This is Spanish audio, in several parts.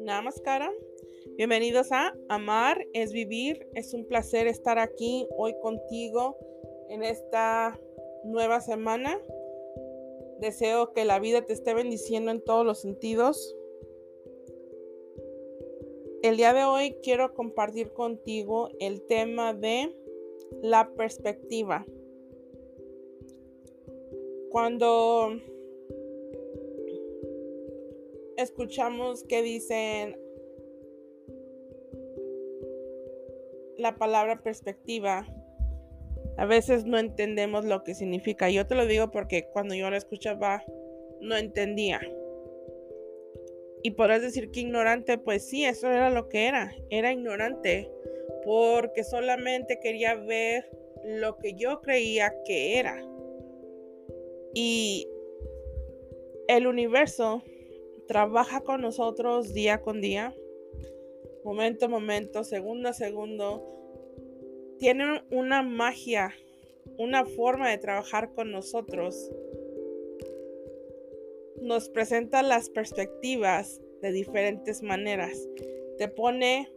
Namaskaram. Bienvenidos a Amar es Vivir. Es un placer estar aquí hoy contigo en esta nueva semana. Deseo que la vida te esté bendiciendo en todos los sentidos. El día de hoy quiero compartir contigo el tema de la perspectiva. Cuando escuchamos que dicen la palabra perspectiva, a veces no entendemos lo que significa. Yo te lo digo porque cuando yo la escuchaba no entendía. Y podrás decir que ignorante, pues sí, eso era lo que era. Era ignorante porque solamente quería ver lo que yo creía que era. Y el universo trabaja con nosotros día con día, momento a momento, segundo a segundo. Tiene una magia, una forma de trabajar con nosotros. Nos presenta las perspectivas de diferentes maneras. Te pone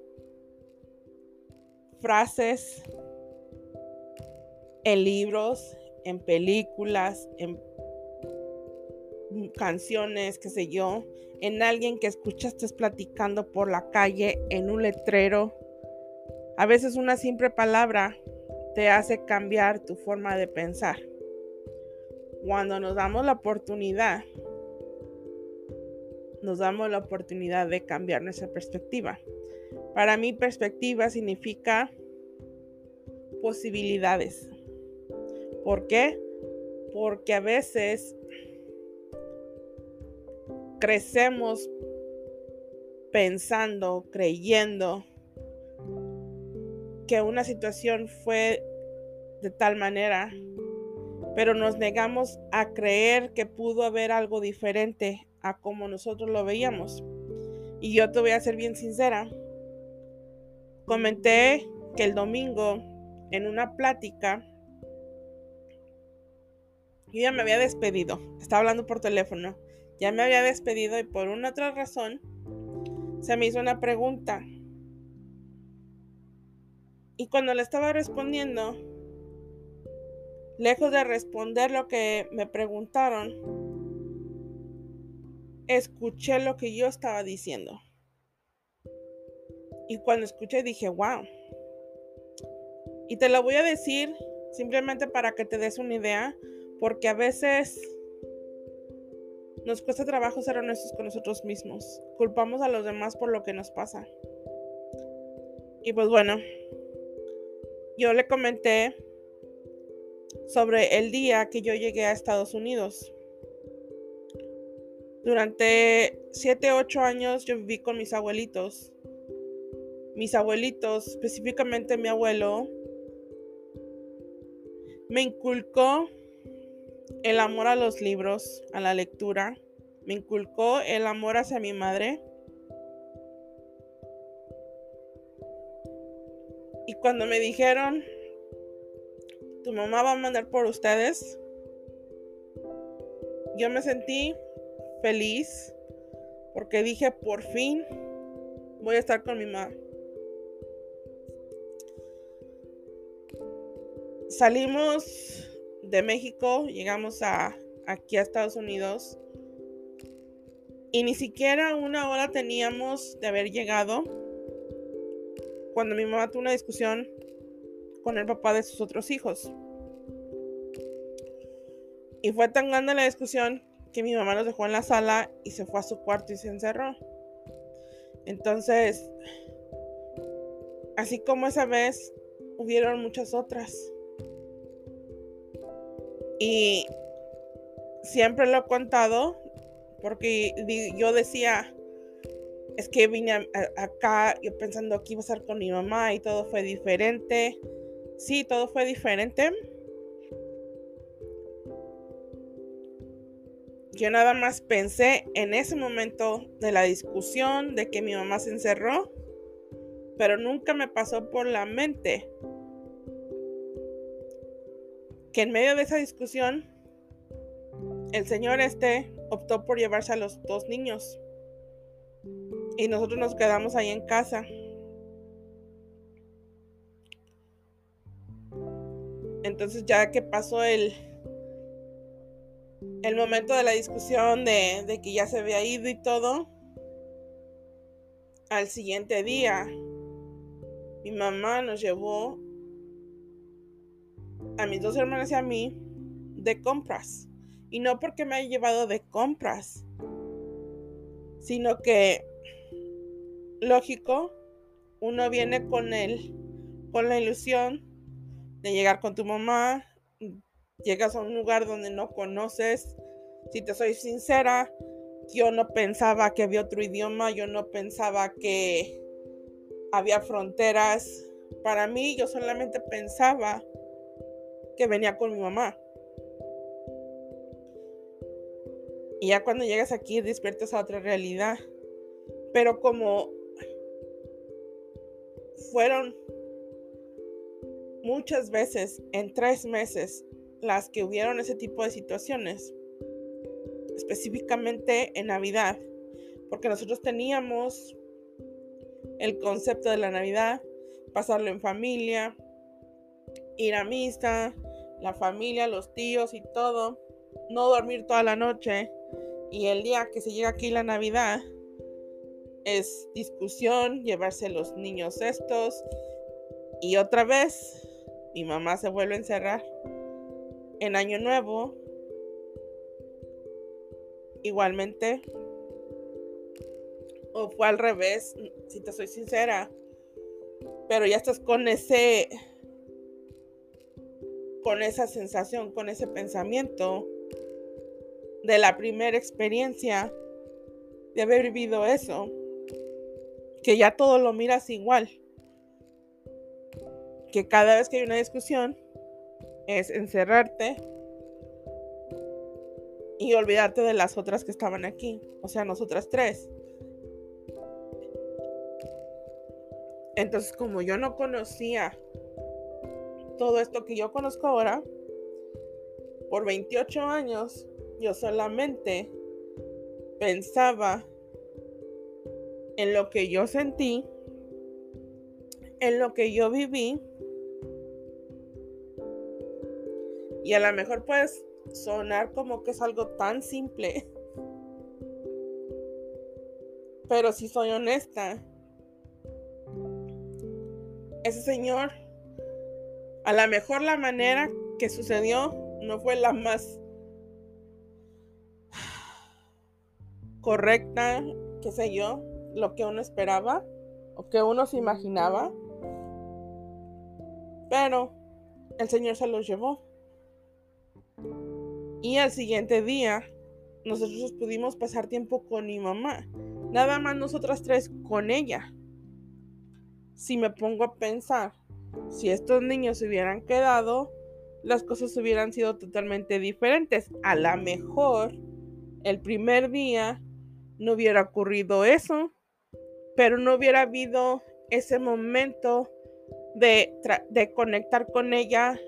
frases en libros, en películas, en canciones, qué sé yo, en alguien que escuchaste platicando por la calle, en un letrero. A veces una simple palabra te hace cambiar tu forma de pensar. Cuando nos damos la oportunidad, nos damos la oportunidad de cambiar nuestra perspectiva. Para mí perspectiva significa posibilidades. ¿Por qué? Porque a veces crecemos pensando, creyendo que una situación fue de tal manera, pero nos negamos a creer que pudo haber algo diferente a como nosotros lo veíamos. Y yo te voy a ser bien sincera. Comenté que el domingo en una plática yo ya me había despedido. Estaba hablando por teléfono. Ya me había despedido y por una otra razón se me hizo una pregunta. Y cuando le estaba respondiendo, lejos de responder lo que me preguntaron, escuché lo que yo estaba diciendo. Y cuando escuché dije, wow. Y te lo voy a decir simplemente para que te des una idea, porque a veces nos cuesta trabajo ser honestos con nosotros mismos. Culpamos a los demás por lo que nos pasa. Y pues bueno, yo le comenté sobre el día que yo llegué a Estados Unidos. Durante 7, 8 años yo viví con mis abuelitos. Mis abuelitos, específicamente mi abuelo, me inculcó el amor a los libros, a la lectura. Me inculcó el amor hacia mi madre. Y cuando me dijeron, tu mamá va a mandar por ustedes, yo me sentí feliz porque dije, por fin voy a estar con mi mamá. Salimos de México, llegamos a, aquí a Estados Unidos y ni siquiera una hora teníamos de haber llegado cuando mi mamá tuvo una discusión con el papá de sus otros hijos. Y fue tan grande la discusión que mi mamá nos dejó en la sala y se fue a su cuarto y se encerró. Entonces, así como esa vez, hubieron muchas otras. Y siempre lo he contado porque yo decía, es que vine acá yo pensando que iba a estar con mi mamá y todo fue diferente. Sí, todo fue diferente. Yo nada más pensé en ese momento de la discusión, de que mi mamá se encerró, pero nunca me pasó por la mente que en medio de esa discusión el señor este optó por llevarse a los dos niños. Y nosotros nos quedamos ahí en casa. Entonces ya que pasó el, el momento de la discusión de, de que ya se había ido y todo, al siguiente día mi mamá nos llevó a mis dos hermanas y a mí de compras. Y no porque me haya llevado de compras, sino que, lógico, uno viene con él, con la ilusión de llegar con tu mamá, llegas a un lugar donde no conoces. Si te soy sincera, yo no pensaba que había otro idioma, yo no pensaba que había fronteras. Para mí, yo solamente pensaba que venía con mi mamá. Y ya cuando llegas aquí despiertas a otra realidad. Pero como fueron muchas veces en tres meses las que hubieron ese tipo de situaciones, específicamente en Navidad, porque nosotros teníamos el concepto de la Navidad, pasarlo en familia, ir a misa, la familia, los tíos y todo, no dormir toda la noche y el día que se llega aquí la Navidad es discusión, llevarse los niños estos y otra vez mi mamá se vuelve a encerrar en Año Nuevo. Igualmente, o fue al revés, si te soy sincera, pero ya estás con ese con esa sensación, con ese pensamiento de la primera experiencia de haber vivido eso, que ya todo lo miras igual, que cada vez que hay una discusión es encerrarte y olvidarte de las otras que estaban aquí, o sea, nosotras tres. Entonces, como yo no conocía todo esto que yo conozco ahora, por 28 años, yo solamente pensaba en lo que yo sentí, en lo que yo viví. Y a lo mejor puedes sonar como que es algo tan simple. Pero si soy honesta, ese señor a lo mejor la manera que sucedió no fue la más correcta, qué sé yo, lo que uno esperaba o que uno se imaginaba. Pero el Señor se los llevó. Y al siguiente día, nosotros pudimos pasar tiempo con mi mamá. Nada más nosotras tres con ella. Si me pongo a pensar, si estos niños se hubieran quedado, las cosas hubieran sido totalmente diferentes. A lo mejor el primer día no hubiera ocurrido eso, pero no hubiera habido ese momento de, de conectar con ella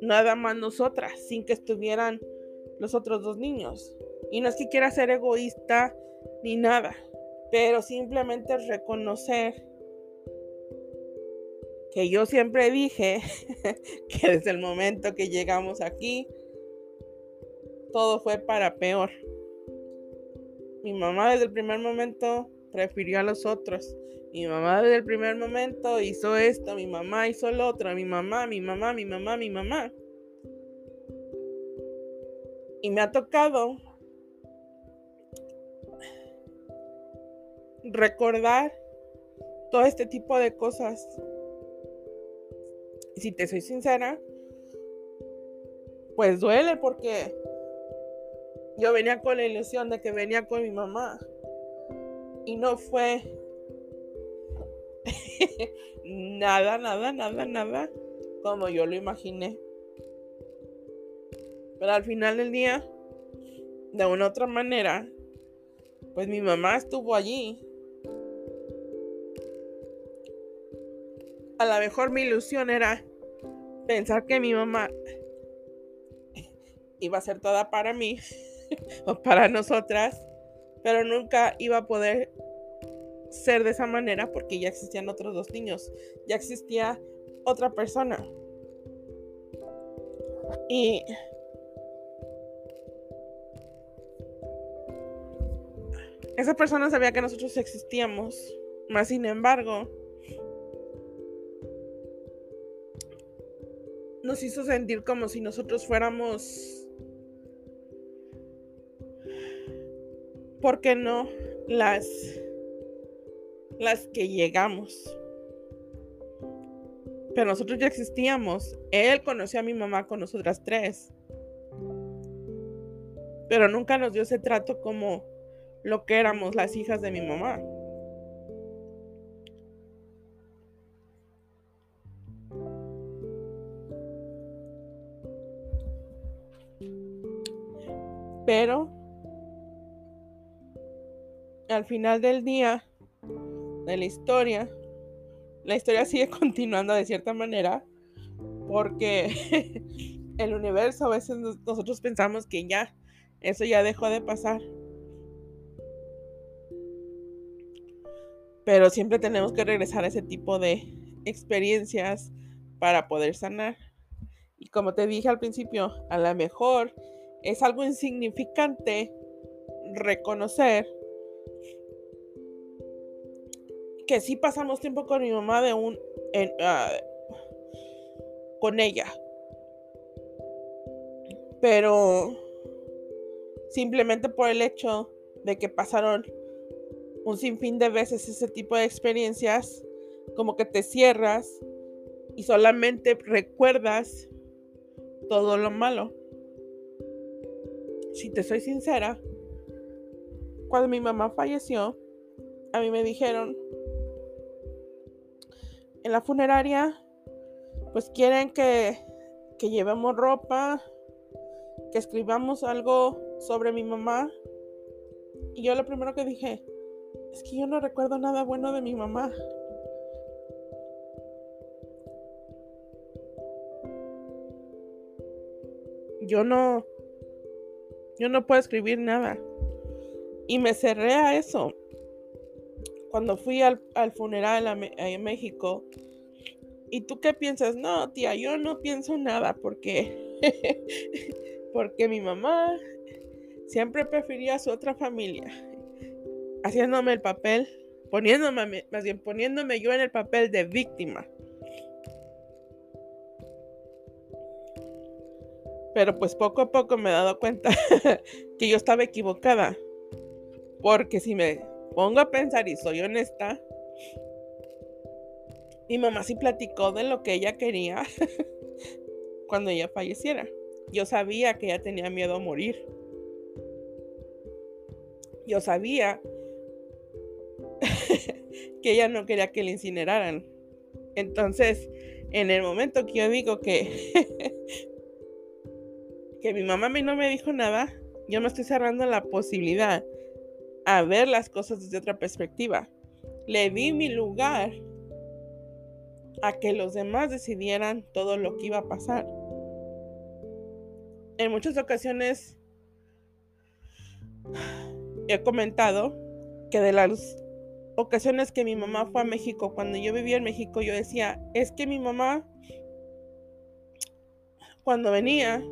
nada más nosotras, sin que estuvieran los otros dos niños. Y no es que quiera ser egoísta ni nada, pero simplemente reconocer que yo siempre dije que desde el momento que llegamos aquí, todo fue para peor. Mi mamá desde el primer momento prefirió a los otros. Mi mamá desde el primer momento hizo esto, mi mamá hizo lo otro, mi mamá, mi mamá, mi mamá, mi mamá. Y me ha tocado recordar todo este tipo de cosas si te soy sincera, pues duele porque yo venía con la ilusión de que venía con mi mamá. Y no fue nada, nada, nada, nada como yo lo imaginé. Pero al final del día, de una u otra manera, pues mi mamá estuvo allí a lo mejor mi ilusión era pensar que mi mamá iba a ser toda para mí o para nosotras, pero nunca iba a poder ser de esa manera porque ya existían otros dos niños, ya existía otra persona. Y esa persona sabía que nosotros existíamos, más sin embargo, nos hizo sentir como si nosotros fuéramos, ¿por qué no? Las, las que llegamos. Pero nosotros ya existíamos. Él conoció a mi mamá con nosotras tres. Pero nunca nos dio ese trato como lo que éramos las hijas de mi mamá. Pero al final del día de la historia, la historia sigue continuando de cierta manera porque el universo a veces nosotros pensamos que ya, eso ya dejó de pasar. Pero siempre tenemos que regresar a ese tipo de experiencias para poder sanar. Y como te dije al principio, a lo mejor es algo insignificante reconocer que sí pasamos tiempo con mi mamá de un ah, con ella. Pero simplemente por el hecho de que pasaron un sinfín de veces ese tipo de experiencias como que te cierras y solamente recuerdas todo lo malo si te soy sincera, cuando mi mamá falleció, a mí me dijeron en la funeraria, pues quieren que, que llevemos ropa, que escribamos algo sobre mi mamá. Y yo lo primero que dije, es que yo no recuerdo nada bueno de mi mamá. Yo no, yo no puedo escribir nada. Y me cerré a eso. Cuando fui al, funeral en México. ¿Y tú qué piensas? No, tía, yo no pienso nada porque porque mi mamá siempre prefería a su otra familia. Haciéndome el papel, poniéndome, más bien poniéndome yo en el papel de víctima. Pero pues poco a poco me he dado cuenta que yo estaba equivocada. Porque si me pongo a pensar y soy honesta, mi mamá sí platicó de lo que ella quería cuando ella falleciera. Yo sabía que ella tenía miedo a morir. Yo sabía que ella no quería que la incineraran. Entonces, en el momento que yo digo que que mi mamá a mí no me dijo nada, yo me estoy cerrando la posibilidad a ver las cosas desde otra perspectiva. Le di mi lugar a que los demás decidieran todo lo que iba a pasar. En muchas ocasiones he comentado que de las ocasiones que mi mamá fue a México, cuando yo vivía en México, yo decía, es que mi mamá, cuando venía,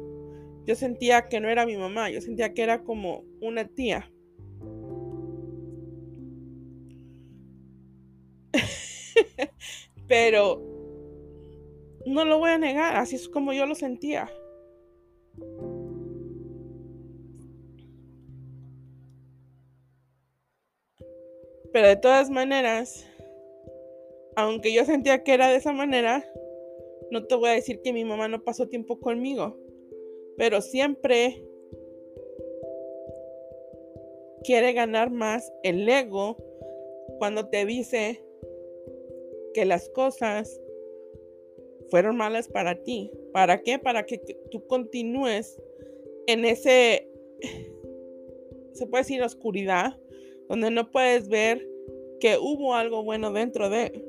yo sentía que no era mi mamá, yo sentía que era como una tía. Pero no lo voy a negar, así es como yo lo sentía. Pero de todas maneras, aunque yo sentía que era de esa manera, no te voy a decir que mi mamá no pasó tiempo conmigo pero siempre quiere ganar más el ego cuando te dice que las cosas fueron malas para ti. ¿Para qué? Para que tú continúes en ese, se puede decir, oscuridad, donde no puedes ver que hubo algo bueno dentro de.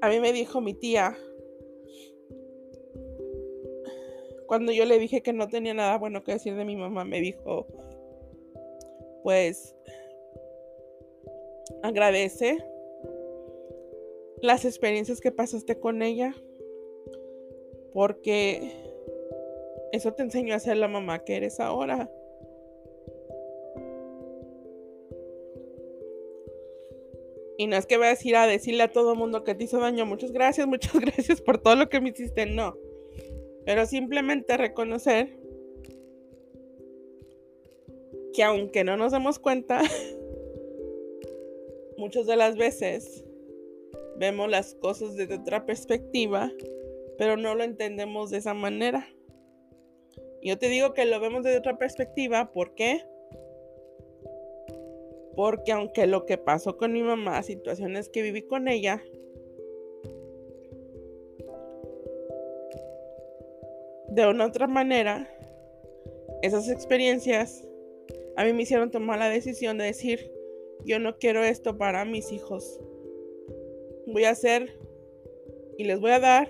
A mí me dijo mi tía, cuando yo le dije que no tenía nada bueno que decir de mi mamá, me dijo, pues, agradece las experiencias que pasaste con ella, porque eso te enseñó a ser la mamá que eres ahora. Y no es que voy a decir a decirle a todo el mundo que te hizo daño, muchas gracias, muchas gracias por todo lo que me hiciste, no. Pero simplemente reconocer que aunque no nos demos cuenta, muchas de las veces vemos las cosas desde otra perspectiva, pero no lo entendemos de esa manera. Yo te digo que lo vemos desde otra perspectiva, ¿por qué? Porque aunque lo que pasó con mi mamá, situaciones que viví con ella, de una otra manera, esas experiencias a mí me hicieron tomar la decisión de decir, yo no quiero esto para mis hijos. Voy a hacer y les voy a dar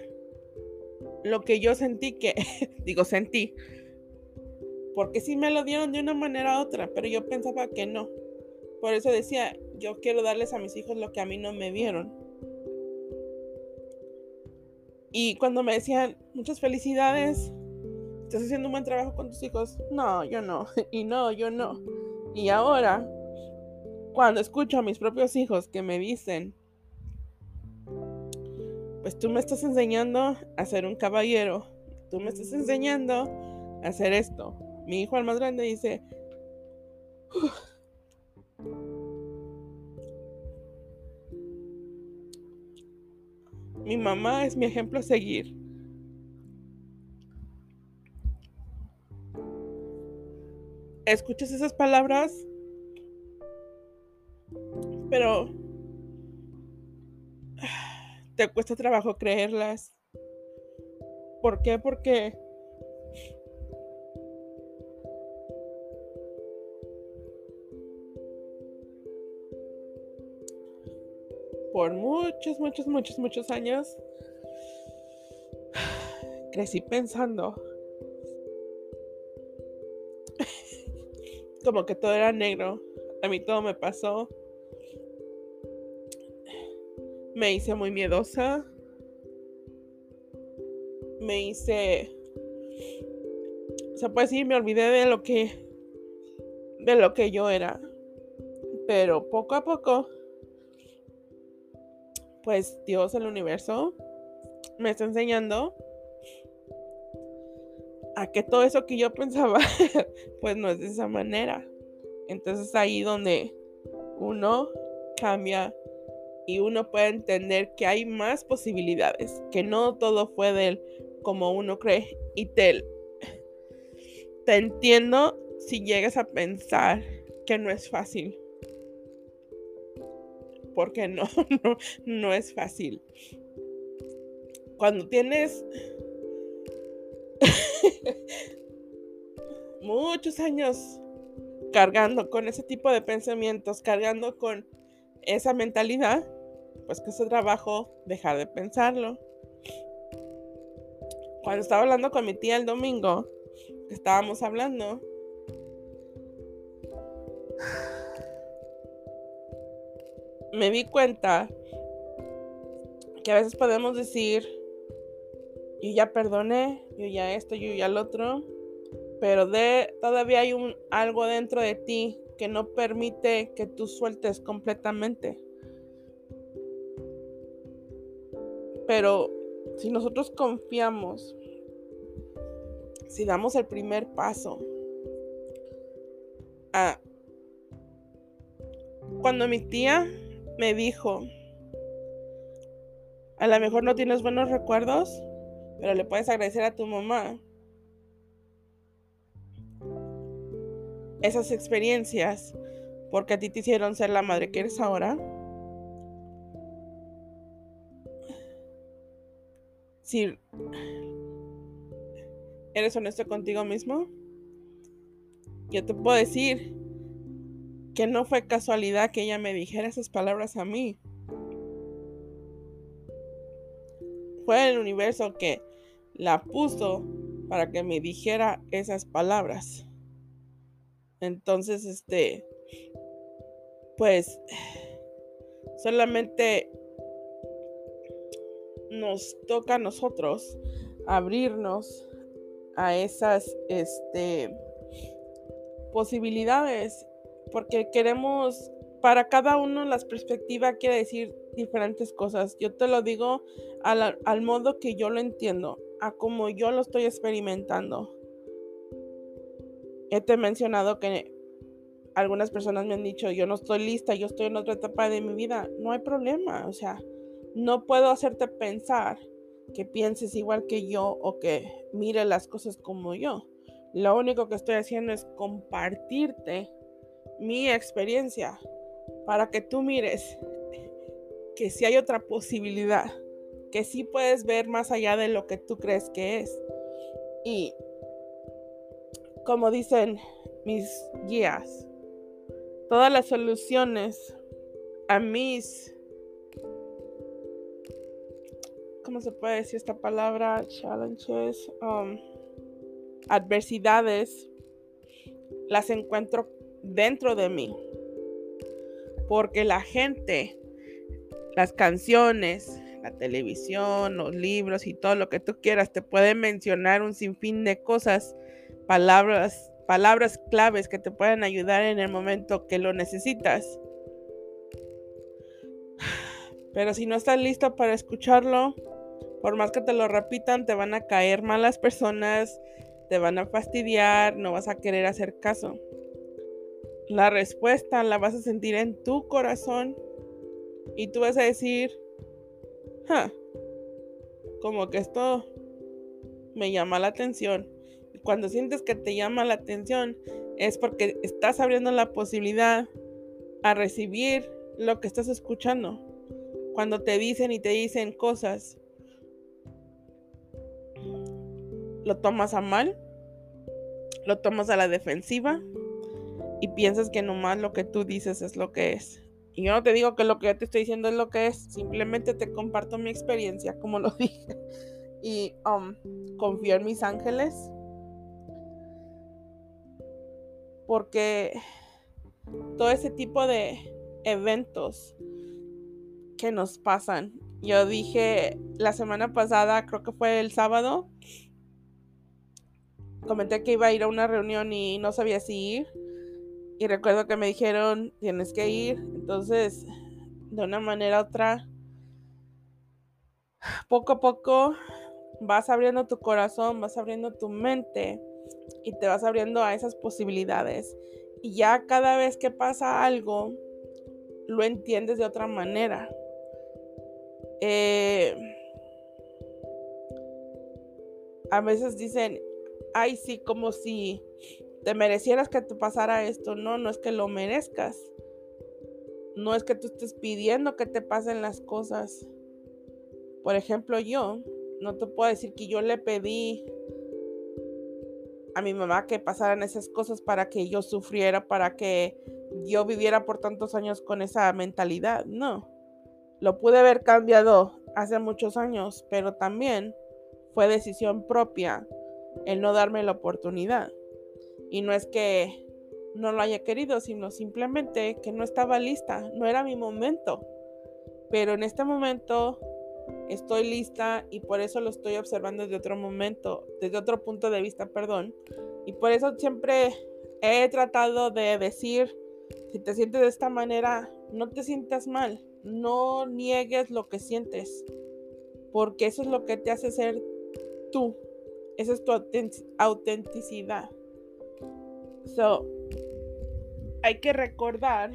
lo que yo sentí que, digo, sentí, porque sí me lo dieron de una manera u otra, pero yo pensaba que no. Por eso decía, yo quiero darles a mis hijos lo que a mí no me dieron. Y cuando me decían, muchas felicidades, estás haciendo un buen trabajo con tus hijos, no, yo no, y no, yo no. Y ahora, cuando escucho a mis propios hijos que me dicen, pues tú me estás enseñando a ser un caballero, tú me estás enseñando a hacer esto, mi hijo el más grande dice, mi mamá es mi ejemplo a seguir. Escuchas esas palabras, pero te cuesta trabajo creerlas. ¿Por qué? Porque por muchos, muchos, muchos, muchos años, crecí pensando como que todo era negro. A mí todo me pasó. Me hice muy miedosa. Me hice... O sea, pues sí, me olvidé de lo que... De lo que yo era. Pero poco a poco pues Dios, el universo, me está enseñando a que todo eso que yo pensaba, pues no es de esa manera. Entonces ahí donde uno cambia y uno puede entender que hay más posibilidades, que no todo fue de él como uno cree. Y te, te entiendo si llegas a pensar que no es fácil porque no, no, no es fácil. Cuando tienes muchos años cargando con ese tipo de pensamientos, cargando con esa mentalidad, pues que es trabajo dejar de pensarlo. Cuando estaba hablando con mi tía el domingo, estábamos hablando, me di cuenta que a veces podemos decir, yo ya perdoné, yo ya esto, yo ya lo otro, pero de, todavía hay un, algo dentro de ti que no permite que tú sueltes completamente. Pero si nosotros confiamos, si damos el primer paso, a, cuando mi tía me dijo, a lo mejor no tienes buenos recuerdos, pero le puedes agradecer a tu mamá esas experiencias porque a ti te hicieron ser la madre que eres ahora. Si eres honesto contigo mismo, yo te puedo decir que no fue casualidad que ella me dijera esas palabras a mí. Fue el universo que la puso para que me dijera esas palabras. Entonces, este, pues, solamente nos toca a nosotros abrirnos a esas, este, posibilidades, porque queremos, para cada uno las perspectivas quiere decir diferentes cosas. Yo te lo digo al, al modo que yo lo entiendo, a como yo lo estoy experimentando. He te mencionado que algunas personas me han dicho, yo no estoy lista, yo estoy en otra etapa de mi vida. No hay problema, o sea, no puedo hacerte pensar que pienses igual que yo o que mire las cosas como yo. Lo único que estoy haciendo es compartirte mi experiencia para que tú mires que si hay otra posibilidad, que sí puedes ver más allá de lo que tú crees que es. Y como dicen mis guías, todas las soluciones a mis ¿cómo se puede decir esta palabra? Challenges. Um, adversidades las encuentro dentro de mí. Porque la gente, las canciones, la televisión, los libros y todo lo que tú quieras te pueden mencionar un sinfín de cosas, palabras, palabras claves que te pueden ayudar en el momento que lo necesitas. Pero si no estás listo para escucharlo, por más que te lo repitan, te van a caer malas personas, te van a fastidiar, no vas a querer hacer caso. La respuesta la vas a sentir en tu corazón y tú vas a decir, como que esto me llama la atención. Cuando sientes que te llama la atención es porque estás abriendo la posibilidad a recibir lo que estás escuchando. Cuando te dicen y te dicen cosas lo tomas a mal, lo tomas a la defensiva y piensas que nomás lo que tú dices es lo que es. Y yo no te digo que lo que yo te estoy diciendo es lo que es, simplemente te comparto mi experiencia, como lo dije. Y um, confío en mis ángeles. Porque todo ese tipo de eventos que nos pasan. Yo dije la semana pasada, creo que fue el sábado, comenté que iba a ir a una reunión y no sabía si ir. Y recuerdo que me dijeron, tienes que ir. Entonces, de una manera u otra, poco a poco vas abriendo tu corazón, vas abriendo tu mente y te vas abriendo a esas posibilidades. Y ya cada vez que pasa algo, lo entiendes de otra manera. Eh, a veces dicen, ay, sí, como si te merecieras que te pasara esto. No, no es que lo merezcas. No es que tú estés pidiendo que te pasen las cosas. Por ejemplo, yo no te puedo decir que yo le pedí a mi mamá que pasaran esas cosas para que yo sufriera, para que yo viviera por tantos años con esa mentalidad. No. Lo pude haber cambiado hace muchos años, pero también fue decisión propia el no darme la oportunidad. Y no es que no lo haya querido, sino simplemente que no estaba lista, no era mi momento. Pero en este momento estoy lista y por eso lo estoy observando desde otro momento, desde otro punto de vista, perdón. Y por eso siempre he tratado de decir, si te sientes de esta manera, no te sientas mal, no niegues lo que sientes, porque eso es lo que te hace ser tú, esa es tu autenticidad. So, hay que recordar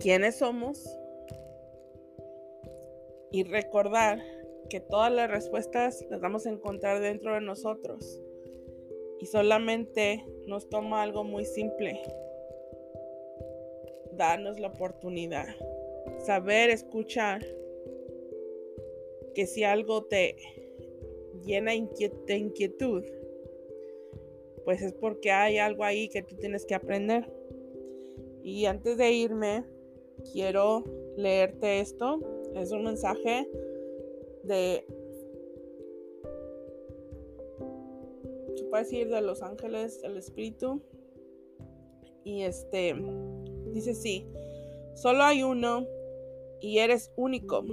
quiénes somos y recordar que todas las respuestas las vamos a encontrar dentro de nosotros. Y solamente nos toma algo muy simple. Darnos la oportunidad. Saber escuchar que si algo te llena de inquietud, pues es porque hay algo ahí que tú tienes que aprender. Y antes de irme, quiero leerte esto. Es un mensaje de se puede decir de los ángeles, el espíritu. Y este dice sí, solo hay uno y eres único.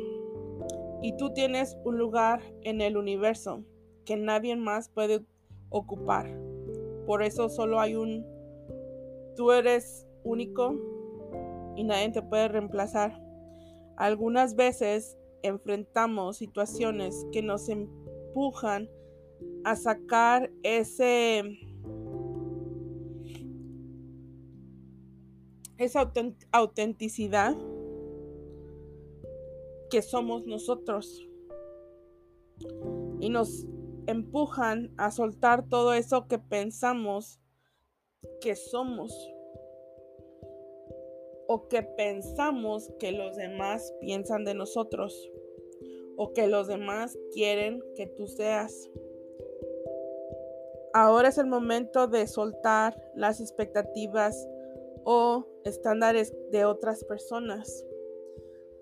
Y tú tienes un lugar en el universo que nadie más puede ocupar. Por eso solo hay un, tú eres único y nadie te puede reemplazar. Algunas veces enfrentamos situaciones que nos empujan a sacar ese esa autenticidad que somos nosotros y nos empujan a soltar todo eso que pensamos que somos o que pensamos que los demás piensan de nosotros o que los demás quieren que tú seas. Ahora es el momento de soltar las expectativas o estándares de otras personas.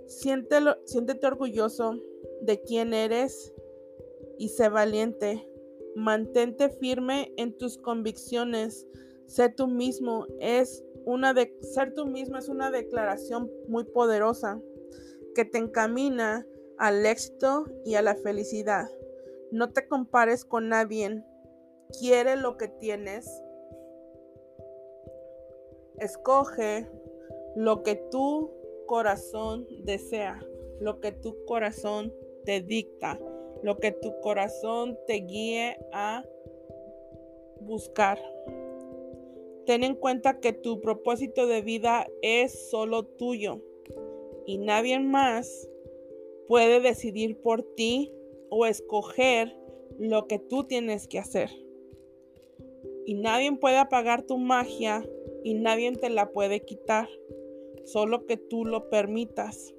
Siéntete orgulloso de quién eres y sé valiente. Mantente firme en tus convicciones. Sé tú mismo. Es una de, ser tú mismo es una declaración muy poderosa que te encamina al éxito y a la felicidad. No te compares con nadie. Quiere lo que tienes. Escoge lo que tu corazón desea, lo que tu corazón te dicta lo que tu corazón te guíe a buscar. Ten en cuenta que tu propósito de vida es solo tuyo y nadie más puede decidir por ti o escoger lo que tú tienes que hacer. Y nadie puede apagar tu magia y nadie te la puede quitar, solo que tú lo permitas.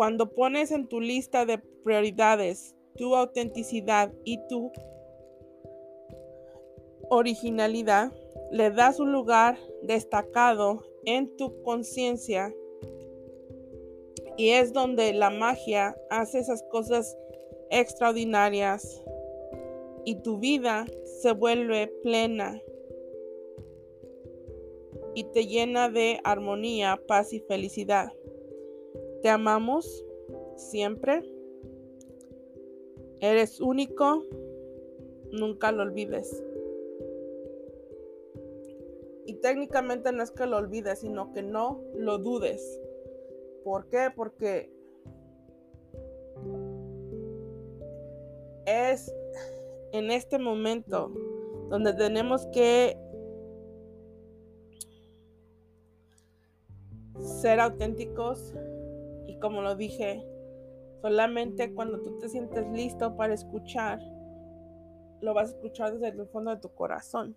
Cuando pones en tu lista de prioridades tu autenticidad y tu originalidad, le das un lugar destacado en tu conciencia y es donde la magia hace esas cosas extraordinarias y tu vida se vuelve plena y te llena de armonía, paz y felicidad. Te amamos siempre. Eres único. Nunca lo olvides. Y técnicamente no es que lo olvides, sino que no lo dudes. ¿Por qué? Porque es en este momento donde tenemos que ser auténticos y como lo dije, solamente cuando tú te sientes listo para escuchar, lo vas a escuchar desde el fondo de tu corazón.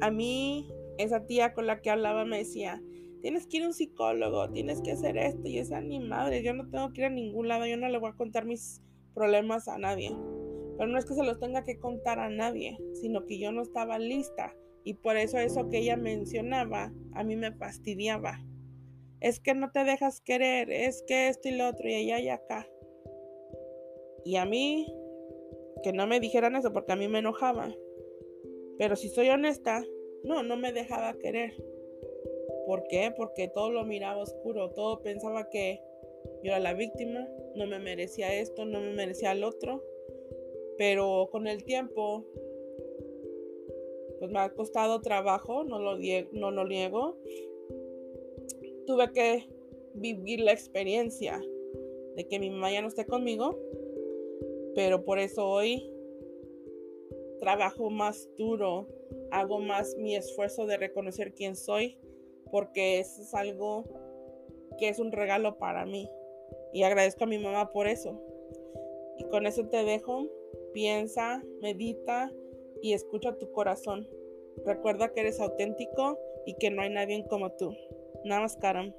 A mí, esa tía con la que hablaba me decía, tienes que ir a un psicólogo, tienes que hacer esto y esa ni madre, yo no tengo que ir a ningún lado, yo no le voy a contar mis problemas a nadie. Pero no es que se los tenga que contar a nadie, sino que yo no estaba lista. Y por eso eso que ella mencionaba a mí me fastidiaba es que no te dejas querer, es que esto y lo otro y allá y acá. Y a mí, que no me dijeran eso porque a mí me enojaba. Pero si soy honesta, no, no me dejaba querer. ¿Por qué? Porque todo lo miraba oscuro, todo pensaba que yo era la víctima, no me merecía esto, no me merecía el otro. Pero con el tiempo, pues me ha costado trabajo, no lo, no lo niego tuve que vivir la experiencia de que mi mamá ya no esté conmigo, pero por eso hoy trabajo más duro, hago más mi esfuerzo de reconocer quién soy, porque eso es algo que es un regalo para mí. Y agradezco a mi mamá por eso. Y con eso te dejo, piensa, medita y escucha tu corazón. Recuerda que eres auténtico y que no hay nadie como tú. Namaskaram.